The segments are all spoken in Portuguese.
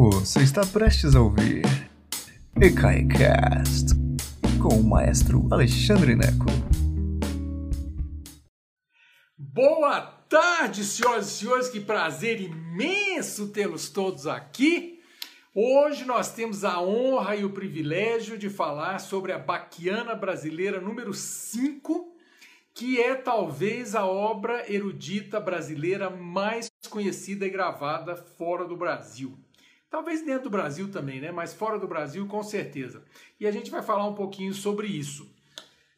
Você está prestes a ouvir EKAICAST com o maestro Alexandre Neco. Boa tarde, senhoras e senhores, que prazer imenso tê-los todos aqui. Hoje nós temos a honra e o privilégio de falar sobre a Baquiana Brasileira número 5, que é talvez a obra erudita brasileira mais conhecida e gravada fora do Brasil. Talvez dentro do Brasil também, né? Mas fora do Brasil, com certeza. E a gente vai falar um pouquinho sobre isso.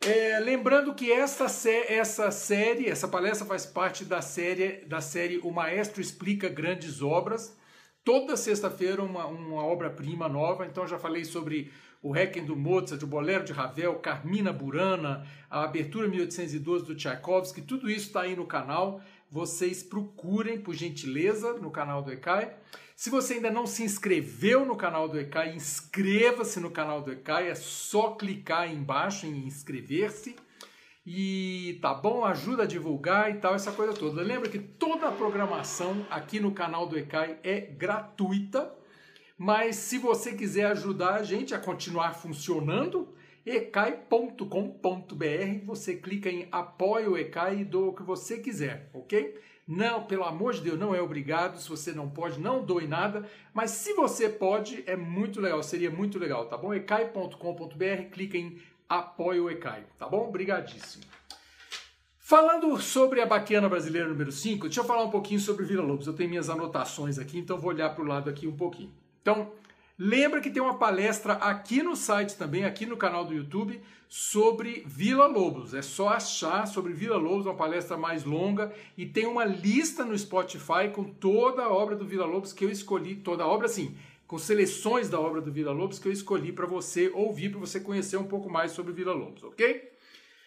É, lembrando que essa, essa série, essa palestra faz parte da série, da série O Maestro Explica Grandes Obras. Toda sexta-feira uma, uma obra-prima nova. Então já falei sobre o Requiem do Mozart, o Bolero de Ravel, Carmina Burana, a Abertura 1812 do Tchaikovsky. Tudo isso está aí no canal. Vocês procurem, por gentileza, no canal do ECAI. Se você ainda não se inscreveu no canal do ECAI, inscreva-se no canal do ECAI, é só clicar aí embaixo em inscrever-se. E tá bom? Ajuda a divulgar e tal, essa coisa toda. Lembra que toda a programação aqui no canal do ECAI é gratuita, mas se você quiser ajudar a gente a continuar funcionando, ecai.com.br, você clica em apoio o ECAI e doa o que você quiser, ok? Não, pelo amor de Deus, não é obrigado. Se você não pode, não doe nada. Mas se você pode, é muito legal, seria muito legal, tá bom? ecai.com.br, clica em apoio Ecai, tá bom? Obrigadíssimo. Falando sobre a Baquiana Brasileira número 5, deixa eu falar um pouquinho sobre Vila Lobos. Eu tenho minhas anotações aqui, então vou olhar para o lado aqui um pouquinho. Então, Lembra que tem uma palestra aqui no site também, aqui no canal do YouTube, sobre Vila Lobos. É só achar sobre Vila Lobos, uma palestra mais longa, e tem uma lista no Spotify com toda a obra do Vila Lobos que eu escolhi, toda a obra assim, com seleções da obra do Vila Lobos que eu escolhi para você ouvir, para você conhecer um pouco mais sobre Vila Lobos, ok?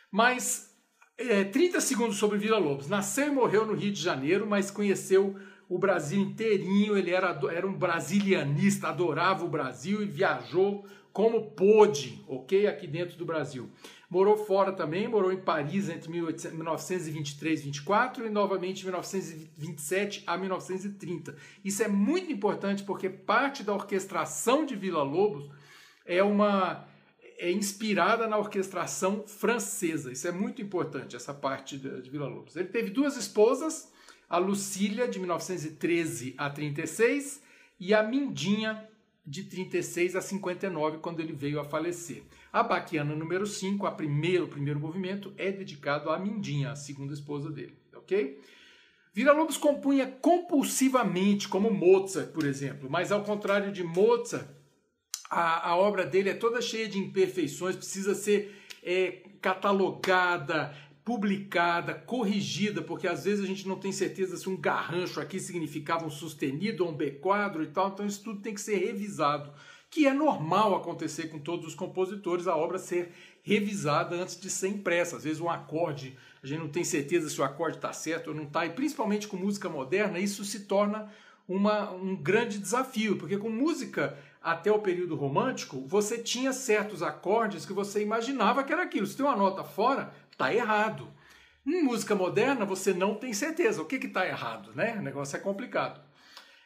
Mas é, 30 segundos sobre Vila Lobos. Nasceu e morreu no Rio de Janeiro, mas conheceu o Brasil inteirinho, ele era, era um brasilianista, adorava o Brasil e viajou como pôde, ok? Aqui dentro do Brasil. Morou fora também, morou em Paris entre 1923 e 24 e novamente em 1927 a 1930. Isso é muito importante porque parte da orquestração de Vila Lobos é uma é inspirada na orquestração francesa. Isso é muito importante, essa parte de Vila Lobos. Ele teve duas esposas, a Lucília, de 1913 a 36, e a Mindinha, de 36 a 59, quando ele veio a falecer. A Baquiana número 5, a primeiro, o primeiro movimento, é dedicado à Mindinha, a segunda esposa dele, ok? Villa-Lobos compunha compulsivamente, como Mozart, por exemplo, mas ao contrário de Mozart, a, a obra dele é toda cheia de imperfeições, precisa ser é, catalogada, publicada, corrigida, porque às vezes a gente não tem certeza se um garrancho aqui significava um sustenido ou um B quadro e tal, então isso tudo tem que ser revisado, que é normal acontecer com todos os compositores, a obra ser revisada antes de ser impressa. Às vezes um acorde, a gente não tem certeza se o acorde está certo ou não está, e principalmente com música moderna, isso se torna uma, um grande desafio, porque com música até o período romântico, você tinha certos acordes que você imaginava que era aquilo. Se tem uma nota fora, tá errado. Em música moderna, você não tem certeza. O que está errado, né? O negócio é complicado.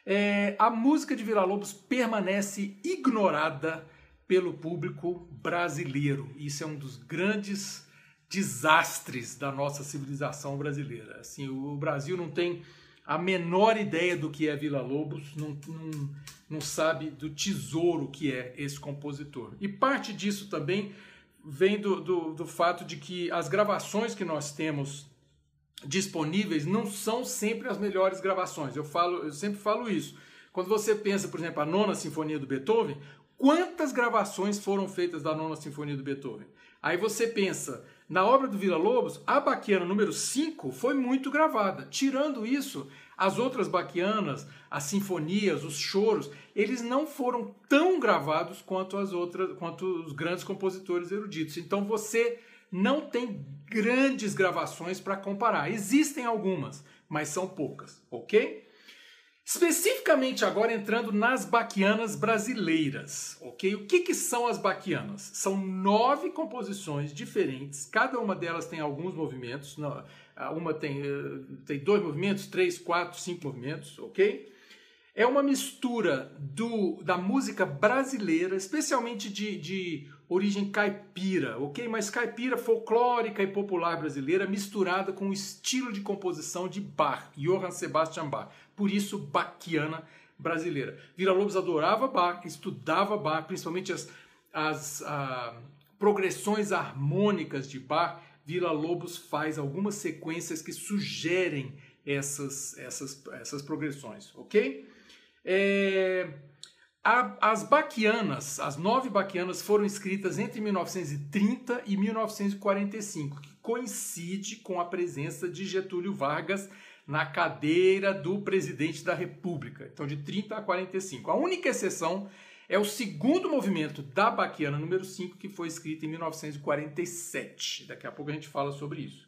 É, a música de Vila Lobos permanece ignorada pelo público brasileiro. Isso é um dos grandes desastres da nossa civilização brasileira. Assim, o Brasil não tem a menor ideia do que é Vila Lobos, não, não, não sabe do tesouro que é esse compositor. E parte disso também vem do, do, do fato de que as gravações que nós temos disponíveis não são sempre as melhores gravações. Eu falo, eu sempre falo isso. Quando você pensa, por exemplo, a nona sinfonia do Beethoven, quantas gravações foram feitas da nona sinfonia do Beethoven? Aí você pensa, na obra do Vila Lobos, a Baquiana número 5 foi muito gravada. Tirando isso, as outras baquianas, as sinfonias, os choros, eles não foram tão gravados quanto as outras, quanto os grandes compositores eruditos. Então você não tem grandes gravações para comparar. Existem algumas, mas são poucas, ok? Especificamente agora entrando nas baquianas brasileiras, ok? O que, que são as baquianas? São nove composições diferentes, cada uma delas tem alguns movimentos, uma tem, eh, tem dois movimentos, três, quatro, cinco movimentos, ok? é uma mistura do, da música brasileira, especialmente de, de origem caipira, ok? Mas caipira folclórica e popular brasileira misturada com o estilo de composição de Bach, Johann Sebastian Bach. Por isso, Bachiana brasileira. Vila Lobos adorava Bach, estudava Bach, principalmente as, as ah, progressões harmônicas de Bach. Vila Lobos faz algumas sequências que sugerem essas, essas, essas progressões, ok? É, as baquianas, as nove baquianas foram escritas entre 1930 e 1945, que coincide com a presença de Getúlio Vargas na cadeira do presidente da República, então de 30 a 45. A única exceção é o segundo movimento da Baquiana número 5, que foi escrito em 1947. Daqui a pouco a gente fala sobre isso.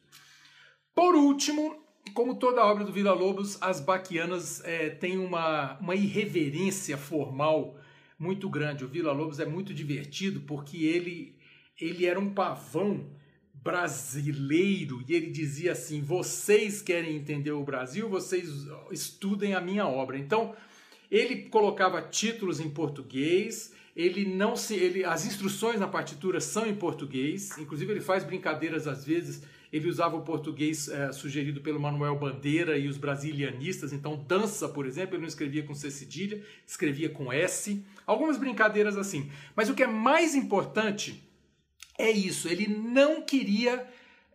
Por último, como toda obra do Vila Lobos, as Baquianas é, têm uma, uma irreverência formal muito grande. O Vila Lobos é muito divertido porque ele, ele era um pavão brasileiro e ele dizia assim: vocês querem entender o Brasil, vocês estudem a minha obra. Então ele colocava títulos em português. Ele não se, ele, as instruções na partitura são em português. Inclusive ele faz brincadeiras às vezes ele usava o português é, sugerido pelo Manuel Bandeira e os brasilianistas. Então, dança, por exemplo, ele não escrevia com C cedilha, escrevia com S. Algumas brincadeiras assim. Mas o que é mais importante é isso. Ele não queria.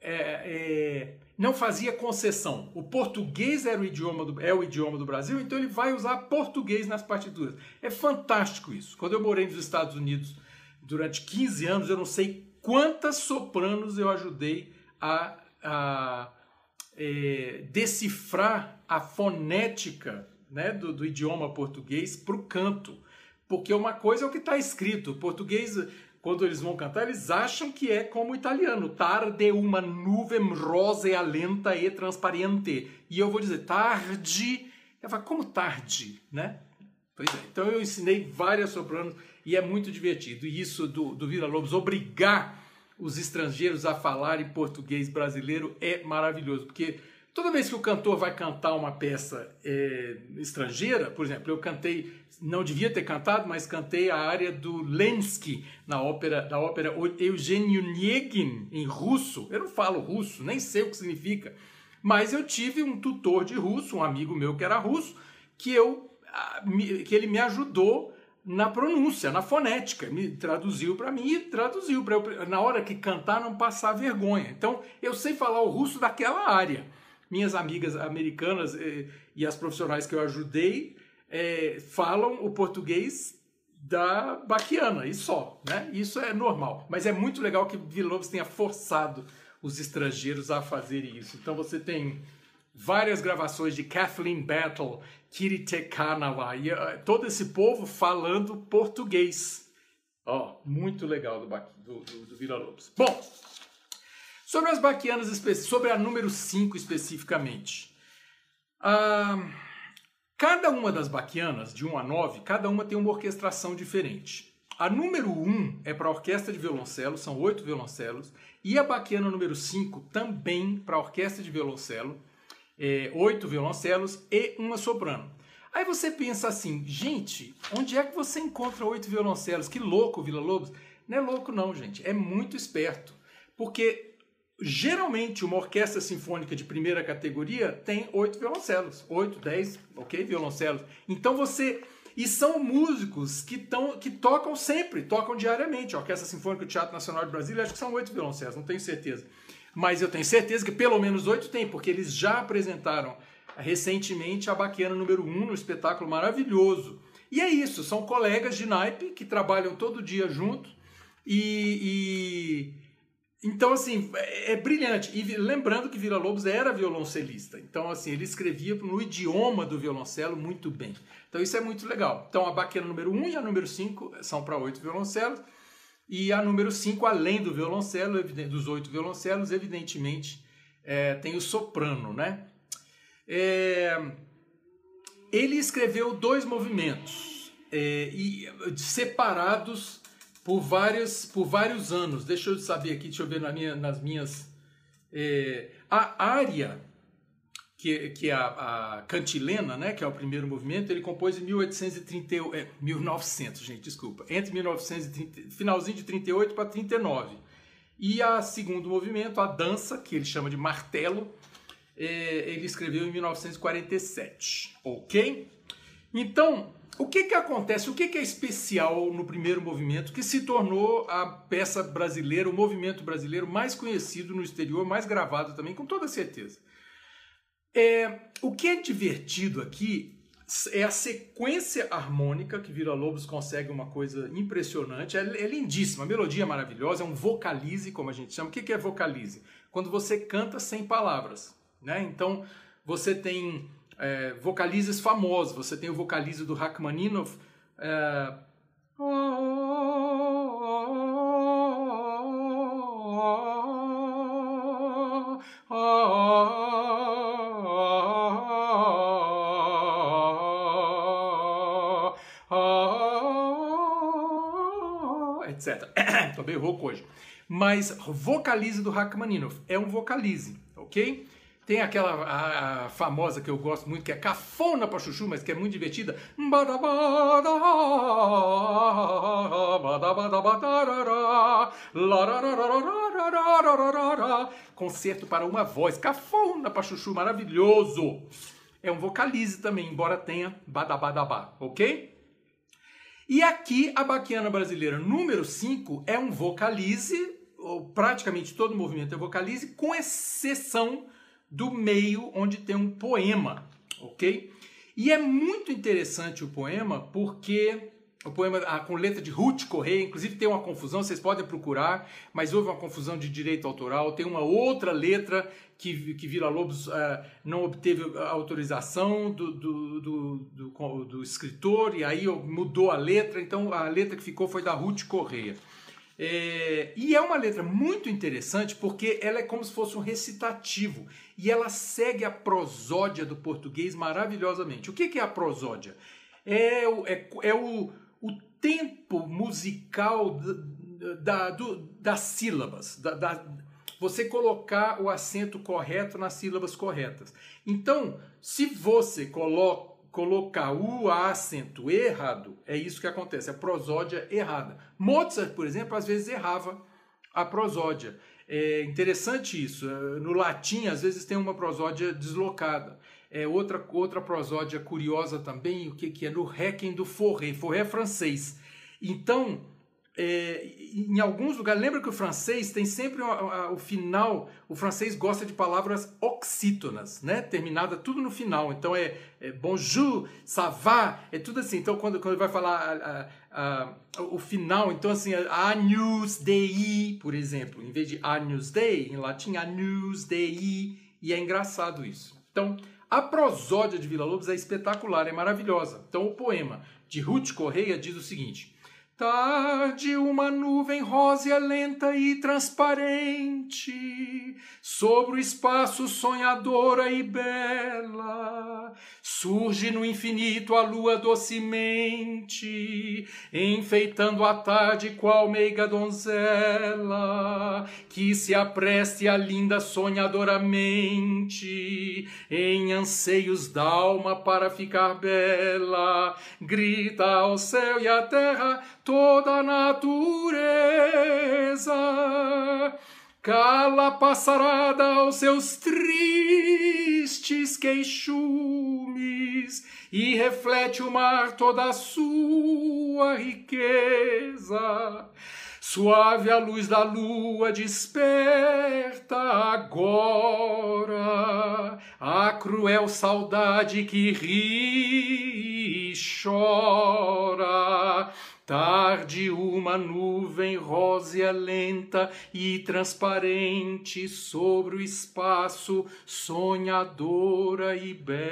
É, é, não fazia concessão. O português era o idioma do, é o idioma do Brasil, então ele vai usar português nas partituras. É fantástico isso. Quando eu morei nos Estados Unidos durante 15 anos, eu não sei quantas sopranos eu ajudei a, a é, decifrar a fonética né, do, do idioma português para o canto. Porque uma coisa é o que está escrito. O português, quando eles vão cantar, eles acham que é como o italiano. Tarde uma nuvem rosa lenta e transparente. E eu vou dizer tarde. Eu falo, como tarde, né? Pois é. Então eu ensinei várias sopranos e é muito divertido. E isso do, do Vila Lobos obrigar os estrangeiros a falar em português brasileiro é maravilhoso, porque toda vez que o cantor vai cantar uma peça é, estrangeira, por exemplo, eu cantei, não devia ter cantado, mas cantei a área do Lensky na ópera, da ópera Eugênio Onegin em russo. Eu não falo russo, nem sei o que significa, mas eu tive um tutor de russo, um amigo meu que era russo, que eu que ele me ajudou na pronúncia, na fonética. Me traduziu para mim e traduziu para eu, na hora que cantar, não passar vergonha. Então, eu sei falar o russo daquela área. Minhas amigas americanas eh, e as profissionais que eu ajudei eh, falam o português da baquiana e só, né? Isso é normal. Mas é muito legal que Vila Lobos tenha forçado os estrangeiros a fazerem isso. Então, você tem várias gravações de Kathleen Battle, Kiritekanawa, e uh, todo esse povo falando português. Ó, oh, muito legal do, do, do, do Vila Lobos. Bom, sobre as baquianas, sobre a número 5 especificamente. Cada uma das baquianas, de 1 a 9, cada uma tem uma orquestração diferente. A número 1 é para orquestra de violoncelo, são oito violoncelos, e a baquiana número 5 também para orquestra de violoncelo, é, oito violoncelos e uma soprano. Aí você pensa assim, gente, onde é que você encontra oito violoncelos? Que louco, Vila Lobos. Não é louco não, gente, é muito esperto. Porque geralmente uma orquestra sinfônica de primeira categoria tem oito violoncelos, oito, dez, ok, violoncelos. Então você e são músicos que, tão, que tocam sempre, tocam diariamente. A Orquestra Sinfônica do Teatro Nacional de Brasília, acho que são oito violoncelos, não tenho certeza mas eu tenho certeza que pelo menos oito tem, porque eles já apresentaram recentemente a Baquiana número 1 um, no espetáculo maravilhoso. E é isso, são colegas de naipe que trabalham todo dia junto e, e... Então, assim, é, é brilhante. E lembrando que Vila Lobos era violoncelista. Então, assim, ele escrevia no idioma do violoncelo muito bem. Então, isso é muito legal. Então, a baquena número 1 um e a número 5 são para oito violoncelos. E a número 5, além do violoncelo, dos oito violoncelos, evidentemente, é, tem o soprano, né? É, ele escreveu dois movimentos, é, e, separados por, vários, por vários anos. Deixa eu saber aqui, deixa eu ver na minha, nas minhas... É, a área que, que a, a, cantilena, né, que é o primeiro movimento, ele compôs em 1830, é, 1900, gente, desculpa, entre 1930, finalzinho de 38 para 39. E a segundo movimento, a dança, que ele chama de martelo, é, ele escreveu em 1947, ok? Então, o que, que acontece? O que, que é especial no primeiro movimento que se tornou a peça brasileira, o movimento brasileiro mais conhecido no exterior, mais gravado também, com toda certeza? É, o que é divertido aqui é a sequência harmônica que Vila Lobos consegue uma coisa impressionante. É, é lindíssima, a melodia é maravilhosa, é um vocalize, como a gente chama. O que, que é vocalize? Quando você canta sem palavras. Né? Então, você tem é, vocalizes famosos. Você tem o vocalize do Rachmaninoff. É, etc. Tô bem rouco hoje. Mas vocalize do Rachmaninoff é um vocalize, ok? Tem aquela a, a famosa que eu gosto muito, que é cafona pra chuchu, mas que é muito divertida. Concerto para uma voz, cafona pra chuchu, maravilhoso. É um vocalize também, embora tenha badabadabá, ok? E aqui a baquiana brasileira número 5 é um vocalize, praticamente todo o movimento é vocalize, com exceção do meio onde tem um poema, ok? E é muito interessante o poema porque o poema ah, com letra de Ruth Correia, inclusive tem uma confusão, vocês podem procurar, mas houve uma confusão de direito autoral. Tem uma outra letra que, que Vila Lobos uh, não obteve autorização do, do, do, do, do escritor e aí mudou a letra, então a letra que ficou foi da Ruth Correia. É, e é uma letra muito interessante porque ela é como se fosse um recitativo e ela segue a prosódia do português maravilhosamente. O que é a prosódia? É é, é o, o tempo musical da, do, das sílabas, da, da, você colocar o acento correto nas sílabas corretas. Então, se você coloca colocar o acento errado, é isso que acontece, a prosódia errada. Mozart, por exemplo, às vezes errava a prosódia. É interessante isso. No latim, às vezes tem uma prosódia deslocada. É outra, outra prosódia curiosa também, o que, que é no Requiem do Forré. Forré é francês. Então, é, em alguns lugares, lembra que o francês tem sempre o, o, final, o francês gosta de palavras oxítonas, né? Terminada tudo no final. Então é, é bonjour, ça va, é tudo assim. Então quando, quando vai falar a, a, o final, então assim, agnus dei, por exemplo, em vez de agnus dei, em latim agnus dei, e é engraçado isso. Então, a prosódia de Vila Lobos é espetacular, é maravilhosa. Então o poema de Ruth Correia diz o seguinte: Tarde uma nuvem rósea lenta e transparente sobre o espaço sonhadora e bela. Surge no infinito a lua docemente enfeitando a tarde qual meiga donzela que se apreste a linda sonhadoramente em anseios d'alma para ficar bela. Grita ao céu e à terra toda a natureza. Cala passarada aos seus tristes queixumes e reflete o mar toda a sua riqueza. Suave a luz da lua desperta agora a cruel saudade que ri e chora Tarde uma nuvem rósea lenta e transparente sobre o espaço, sonhadora e bela.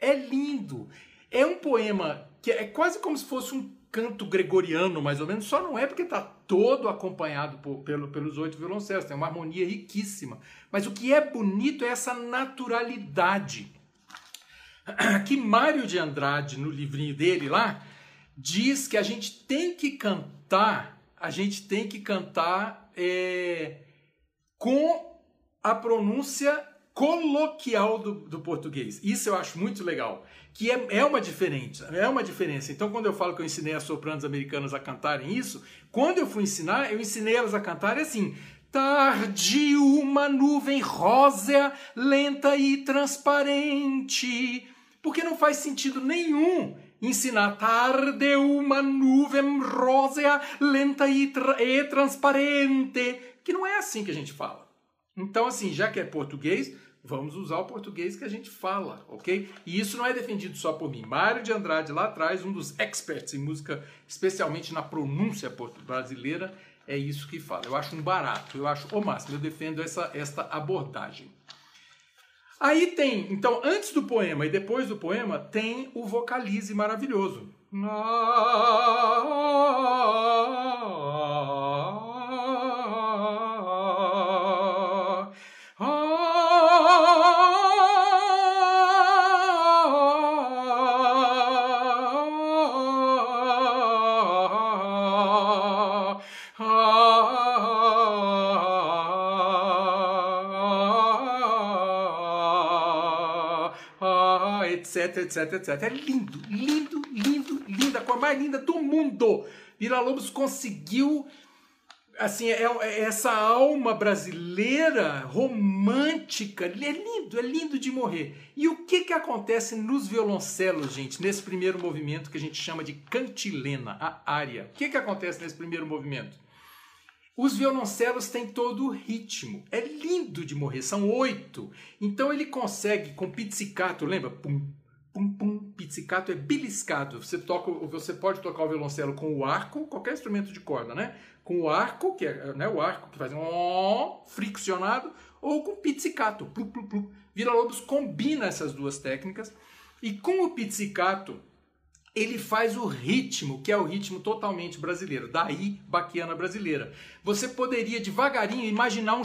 É lindo. É um poema que é quase como se fosse um canto gregoriano, mais ou menos, só não é porque está todo acompanhado por, pelo, pelos oito violoncelos, tem uma harmonia riquíssima. Mas o que é bonito é essa naturalidade que Mário de Andrade, no livrinho dele lá, diz que a gente tem que cantar, a gente tem que cantar é, com a pronúncia coloquial do, do português. Isso eu acho muito legal. Que é, é uma diferença, é uma diferença. Então, quando eu falo que eu ensinei as sopranos americanas a cantarem isso, quando eu fui ensinar, eu ensinei elas a cantarem assim. Tarde uma nuvem rosa, lenta e transparente. Porque não faz sentido nenhum ensinar tarde uma nuvem rosa, lenta e, tra e transparente. Que não é assim que a gente fala. Então, assim, já que é português, vamos usar o português que a gente fala, ok? E isso não é defendido só por mim. Mário de Andrade, lá atrás, um dos experts em música, especialmente na pronúncia brasileira, é isso que fala. Eu acho um barato, eu acho o máximo, eu defendo essa, esta abordagem. Aí tem, então, antes do poema e depois do poema, tem o vocalize maravilhoso. Etc, etc, etc. É lindo, lindo, lindo, linda, a cor mais linda do mundo. Vila Lobos conseguiu assim, é, é, essa alma brasileira romântica, é lindo, é lindo de morrer. E o que que acontece nos violoncelos, gente, nesse primeiro movimento que a gente chama de cantilena, a área? O que que acontece nesse primeiro movimento? Os violoncelos têm todo o ritmo. É lindo de morrer, são oito. Então ele consegue com pizzicato, lembra? Pum, pum, pum. Pizzicato é beliscado. Você toca, você pode tocar o violoncelo com o arco, qualquer instrumento de corda, né? Com o arco, que é né, o arco que faz um friccionado, ou com pizzicato. Plu, plu, plu. Vila Lobos combina essas duas técnicas e com o pizzicato ele faz o ritmo, que é o ritmo totalmente brasileiro, daí baquiana brasileira. Você poderia devagarinho imaginar um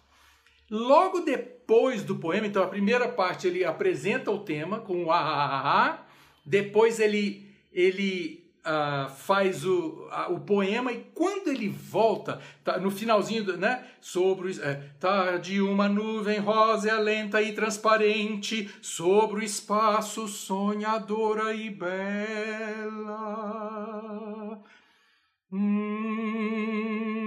Logo depois do poema, então a primeira parte ele apresenta o tema com o ah, depois ele, ele uh, faz o, uh, o poema e quando ele volta, tá, no finalzinho, do, né? Sobre é, tarde uma nuvem rosa lenta e transparente sobre o espaço sonhadora e bela. Hum,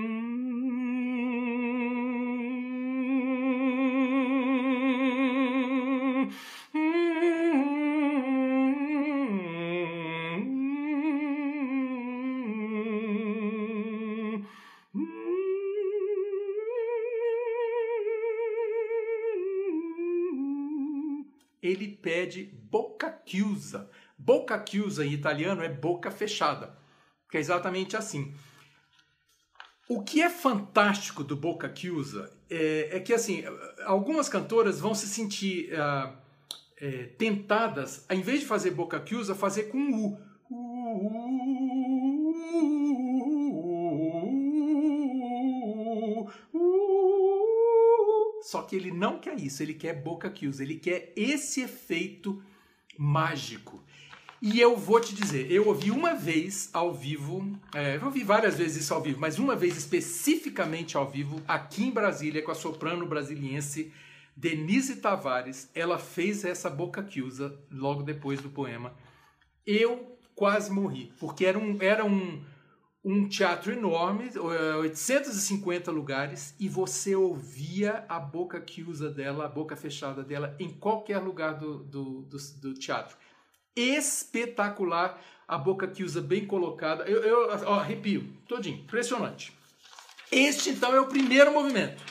ele pede boca chiusa. Boca chiusa em italiano é boca fechada, que é exatamente assim. O que é fantástico do Boca Chiusa é, é que assim algumas cantoras vão se sentir uh, é, tentadas, ao invés de fazer Boca Chiusa, fazer com U. Só que ele não quer isso, ele quer boca kills, ele quer esse efeito mágico. E eu vou te dizer, eu ouvi uma vez ao vivo, é, eu ouvi várias vezes isso ao vivo, mas uma vez especificamente ao vivo, aqui em Brasília, com a soprano brasiliense Denise Tavares, ela fez essa boca Kilsa logo depois do poema. Eu quase morri, porque era um, era um, um teatro enorme, 850 eh, lugares, e você ouvia a boca que usa dela, a boca fechada dela, em qualquer lugar do, do, do, do teatro. Espetacular, a boca que usa bem colocada. Eu, eu ó, arrepio, todinho, impressionante. Este, então, é o primeiro movimento.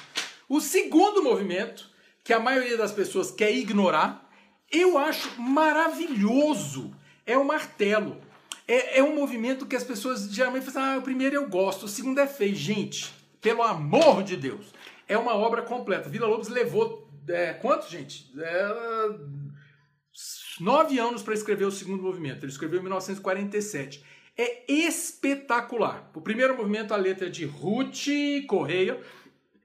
O segundo movimento, que a maioria das pessoas quer ignorar, eu acho maravilhoso, é o martelo. É, é um movimento que as pessoas geralmente falam, ah, o primeiro eu gosto, o segundo é feio. Gente, Pelo amor de Deus. É uma obra completa. Vila Lobos levou. É, quantos, gente? É, nove anos para escrever o segundo movimento. Ele escreveu em 1947. É espetacular. O primeiro movimento, a letra é de Ruth Correia.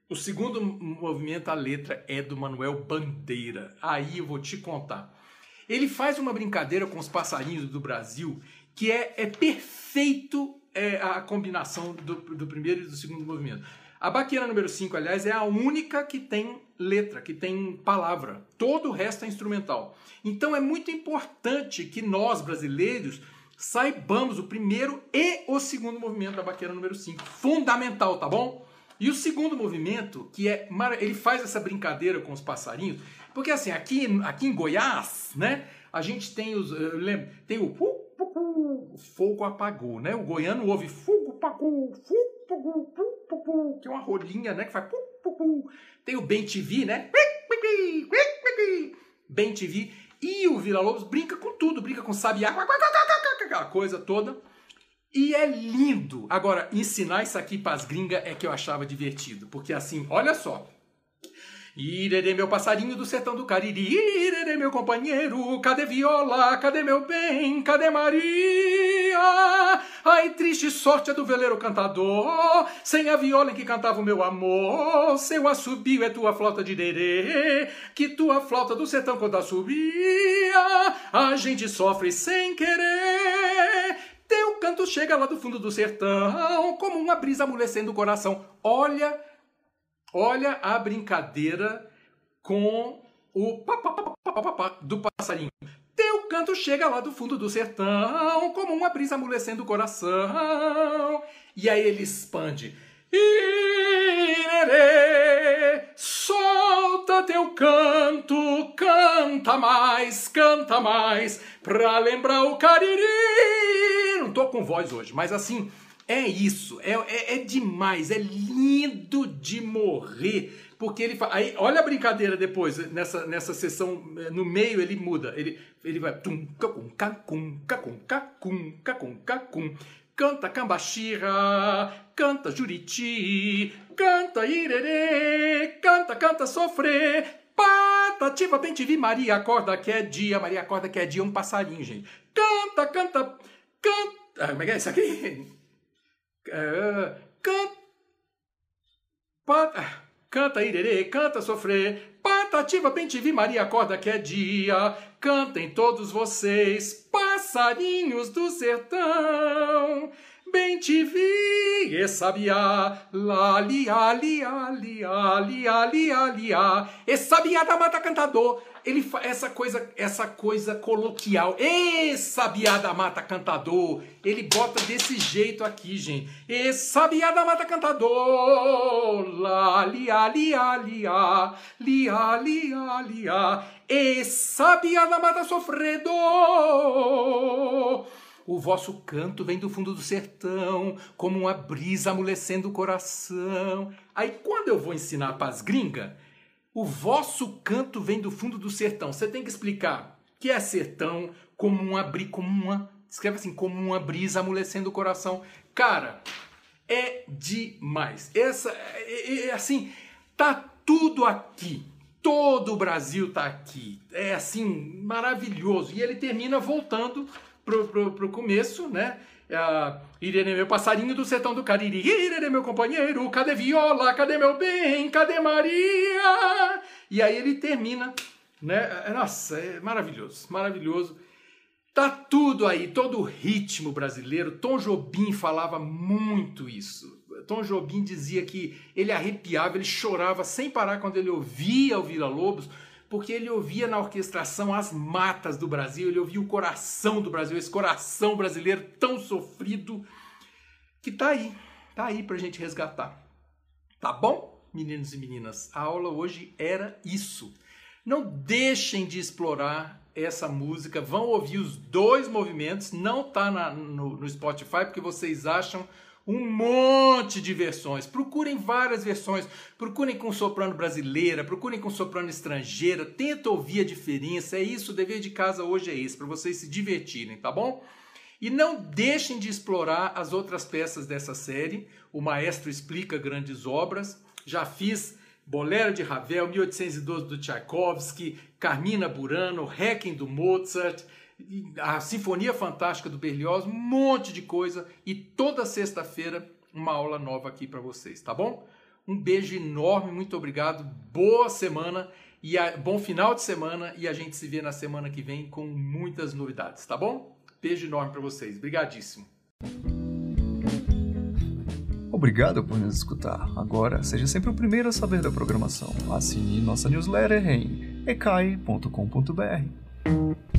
O segundo movimento, a letra é do Manuel Bandeira. Aí eu vou te contar. Ele faz uma brincadeira com os passarinhos do Brasil que é, é perfeito é, a combinação do, do primeiro e do segundo movimento. A baqueira número 5, aliás, é a única que tem letra, que tem palavra. Todo o resto é instrumental. Então é muito importante que nós, brasileiros, saibamos o primeiro e o segundo movimento da baqueira número 5. Fundamental, tá bom? E o segundo movimento, que é. Ele faz essa brincadeira com os passarinhos, porque assim, aqui, aqui em Goiás, né? A gente tem os. Lembro, tem o. O fogo apagou, né? O goiano ouve fogo apagou, fogo que é uma rolinha, né? Que faz. Tem o Bem TV, né? Bem TV. E o Vila Lobos brinca com tudo, brinca com sabiá, aquela coisa toda. E é lindo. Agora, ensinar isso aqui para as gringas é que eu achava divertido. Porque assim, olha só. Irerê, meu passarinho do sertão do Cariri, irerê, meu companheiro, cadê viola, cadê meu bem, cadê Maria? Ai, triste sorte é do veleiro cantador, sem a viola em que cantava o meu amor, seu assobio é tua flauta de derê, que tua flauta do sertão quando assobia, a gente sofre sem querer, teu canto chega lá do fundo do sertão, como uma brisa amolecendo o coração. Olha Olha a brincadeira com o do passarinho. Teu canto chega lá do fundo do sertão, como uma brisa amolecendo o coração. E aí ele expande. Irerê, solta teu canto, canta mais, canta mais, pra lembrar o cariri. Não tô com voz hoje, mas assim, é isso, é, é, é, demais, é lindo de morrer. Porque ele fala. Aí, olha a brincadeira depois, nessa, nessa sessão, eh, no meio ele muda. Ele, ele vai. Tum, cacum, cacum, cacum, cacum, cacum, cacum. Canta cambaxira, canta juriti, canta irerê, canta, canta sofrer, patativa, bem te vi, Maria acorda que é dia, Maria acorda que é dia, um passarinho, gente. Canta, canta, canta. Ah, como é que é isso aqui? É, canta, canta irerê, canta sofrer, patativa, bem te vi, Maria, acorda que é dia, cantem todos vocês, passarinhos do sertão, bem te vi, e sabiá, lá, liá, liá, liá, liá, liá, liá, e sabiá da mata cantador, ele essa coisa essa coisa coloquial. Ei, sabiá da mata cantador. Ele bota desse jeito aqui, gente. E sabiá da mata cantador. Lá, liá, liá, liá. Liá, liá, liá. E sabiá da mata sofredor. O vosso canto vem do fundo do sertão, como uma brisa amolecendo o coração. Aí quando eu vou ensinar para as gringas, o vosso canto vem do fundo do sertão. Você tem que explicar que é sertão, como uma brisa, como uma, escreve assim, como uma brisa amolecendo o coração. Cara, é demais. Essa, é, é, assim, tá tudo aqui. Todo o Brasil tá aqui. É assim, maravilhoso. E ele termina voltando pro, pro, pro começo, né? Uh, Irene, meu passarinho do sertão do Cariri. Irene, meu companheiro. Cadê Viola? Cadê meu bem? Cadê Maria? E aí ele termina, né? É, nossa, é maravilhoso, maravilhoso. Tá tudo aí, todo o ritmo brasileiro. Tom Jobim falava muito isso. Tom Jobim dizia que ele arrepiava, ele chorava sem parar quando ele ouvia o Vila Lobos porque ele ouvia na orquestração as matas do Brasil, ele ouvia o coração do Brasil, esse coração brasileiro tão sofrido, que tá aí, tá aí pra gente resgatar. Tá bom, meninos e meninas? A aula hoje era isso. Não deixem de explorar essa música, vão ouvir os dois movimentos, não tá na, no, no Spotify porque vocês acham um monte de versões. Procurem várias versões. Procurem com soprano brasileira, procurem com soprano estrangeira. Tenta ouvir a diferença. É isso, o dever de casa hoje é esse, para vocês se divertirem, tá bom? E não deixem de explorar as outras peças dessa série. O Maestro explica grandes obras. Já fiz Bolero de Ravel, 1812 do Tchaikovsky, Carmina Burano, Requiem do Mozart, a Sinfonia Fantástica do Berlioz, um monte de coisa. E toda sexta-feira uma aula nova aqui para vocês, tá bom? Um beijo enorme, muito obrigado, boa semana e a, bom final de semana e a gente se vê na semana que vem com muitas novidades, tá bom? Beijo enorme para vocês, brigadíssimo. Obrigado por nos escutar. Agora, seja sempre o primeiro a saber da programação. Assine nossa newsletter em ecai.com.br.